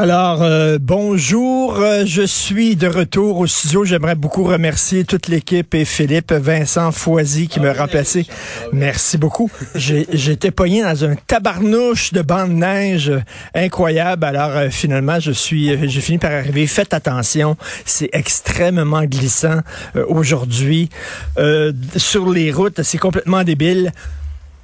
Alors, euh, bonjour, euh, je suis de retour au studio. J'aimerais beaucoup remercier toute l'équipe et Philippe Vincent Foisy qui m'a remplacé. Merci beaucoup. J'ai- J'étais pogné dans un tabarnouche de bande de neige incroyable. Alors, euh, finalement, je suis, euh, j'ai fini par arriver. Faites attention, c'est extrêmement glissant euh, aujourd'hui. Euh, sur les routes, c'est complètement débile.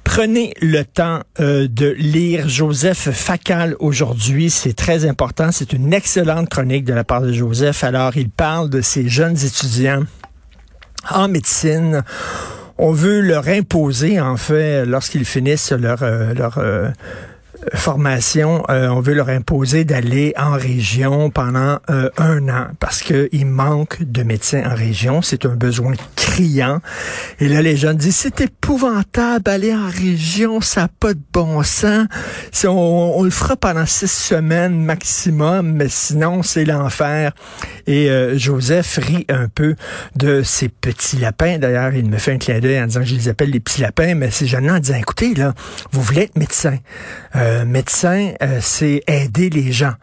Prenez le temps euh, de lire Joseph Facal aujourd'hui. C'est très important. C'est une excellente chronique de la part de Joseph. Alors, il parle de ces jeunes étudiants en médecine. On veut leur imposer, en fait, lorsqu'ils finissent leur, euh, leur euh, formation, euh, on veut leur imposer d'aller en région pendant euh, un an parce qu'il manque de médecins en région. C'est un besoin Et là, les jeunes disent, c'est épouvantable, aller en région, ça n'a pas de bon sens. On, on le fera pendant six semaines maximum, mais sinon, c'est l'enfer. Et euh, Joseph rit un peu de ces petits lapins. D'ailleurs, il me fait un clin d'œil en disant je les appelle les petits lapins, mais ces jeunes-là en écoutez, là, vous voulez être médecin. Euh, médecin, euh, c'est aider les gens.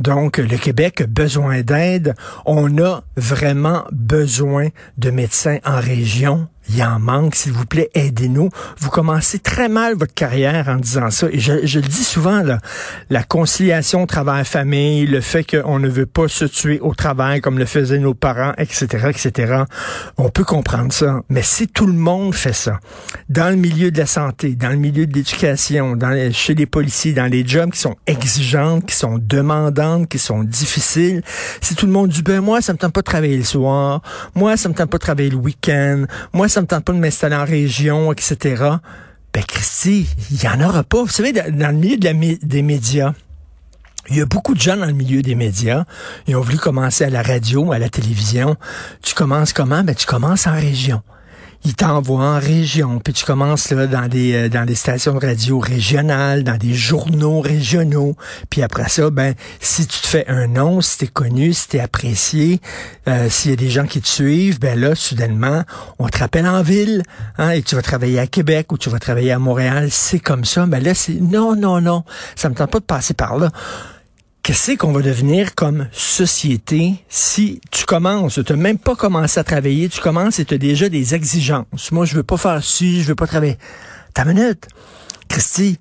Donc, le Québec a besoin d'aide. On a vraiment besoin de médecins en région. Il en manque, s'il vous plaît, aidez-nous. Vous commencez très mal votre carrière en disant ça. Et je, je le dis souvent, là, la conciliation travail-famille, le fait qu'on ne veut pas se tuer au travail comme le faisaient nos parents, etc., etc., on peut comprendre ça. Mais si tout le monde fait ça, dans le milieu de la santé, dans le milieu de l'éducation, dans les- chez les policiers, dans les jobs qui sont exigeantes, qui sont demandantes, qui sont difficiles, si tout le monde dit, ben moi, ça me tente pas de travailler le soir, moi, ça me tente pas de travailler le week-end, moi, ça me tente pas de m'installer en région, etc., ben Christy, il y en aura pas. Vous savez, dans le milieu des médias, il y a beaucoup de gens dans le milieu des médias. Ils ont voulu commencer à la radio, à la télévision. Tu commences comment? Ben, tu commences en région. Ils t'envoient en région, puis tu commences là dans des euh, dans des stations de radio régionales, dans des journaux régionaux. Puis après ça, ben si tu te fais un nom, si t'es connu, si t'es apprécié, euh, s'il y a des gens qui te suivent, ben là soudainement on te rappelle en ville, hein, et tu vas travailler à Québec ou tu vas travailler à Montréal. C'est comme ça. Ben là c'est non non non, ça me tente pas de passer par là qu'est-ce qu'on va devenir comme société si tu commences, tu n'as même pas commencé à travailler, tu commences et tu as déjà des exigences? Moi, je veux pas faire ci, je veux pas travailler. Ta minute. Christy,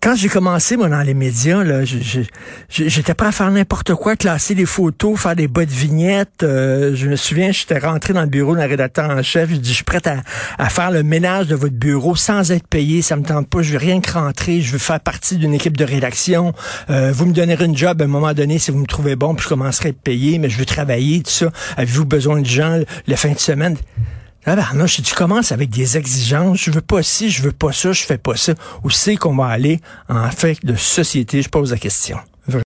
quand j'ai commencé, moi, dans les médias, là, j'étais prêt à faire n'importe quoi, classer des photos, faire des bas de vignettes. Euh, je me souviens, j'étais rentré dans le bureau d'un rédacteur en chef. Je dis, je suis prêt à, faire le ménage de votre bureau sans être payé. Ça me tente pas. Je veux rien que rentrer. Je veux faire partie d'une équipe de rédaction. Euh, vous me donnerez une job à un moment donné si vous me trouvez bon, puis je commencerai à être payé, mais je veux travailler, tout ça. Avez-vous besoin de gens le fin de semaine? Tu commences avec des exigences, je veux pas ci, je veux pas ça, je fais pas ça, où c'est qu'on va aller en fait de société, je pose la question.